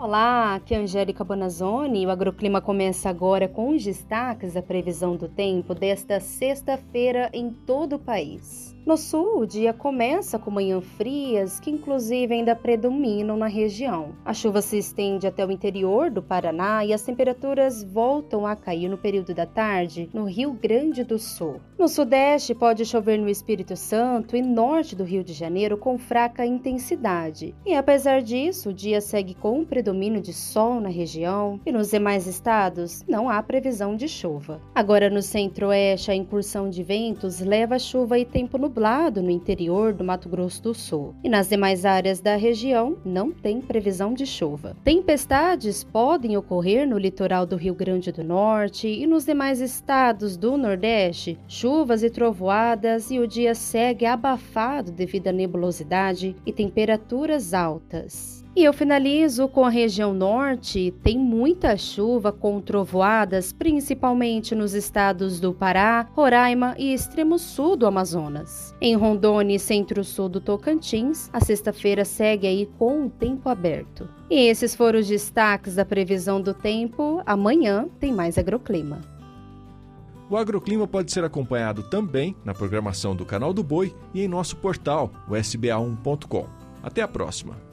Olá, aqui é Angélica Bonazzoni o Agroclima começa agora com os destaques da previsão do tempo desta sexta-feira em todo o país. No sul, o dia começa com manhãs frias, que inclusive ainda predominam na região. A chuva se estende até o interior do Paraná e as temperaturas voltam a cair no período da tarde no Rio Grande do Sul. No sudeste, pode chover no Espírito Santo e norte do Rio de Janeiro com fraca intensidade. E apesar disso, o dia segue com um predomínio de sol na região e nos demais estados não há previsão de chuva. Agora no centro-oeste, a incursão de ventos leva chuva e tempo nublado no interior do Mato Grosso do Sul e nas demais áreas da região não tem previsão de chuva. Tempestades podem ocorrer no litoral do Rio Grande do Norte e nos demais estados do Nordeste, chuvas e trovoadas e o dia segue abafado devido à nebulosidade e temperaturas altas. E eu finalizo com a região norte. Tem muita chuva com trovoadas, principalmente nos estados do Pará, Roraima e extremo sul do Amazonas. Em Rondônia e centro-sul do Tocantins, a sexta-feira segue aí com o tempo aberto. E esses foram os destaques da previsão do tempo. Amanhã tem mais agroclima. O agroclima pode ser acompanhado também na programação do Canal do Boi e em nosso portal, o sba1.com. Até a próxima!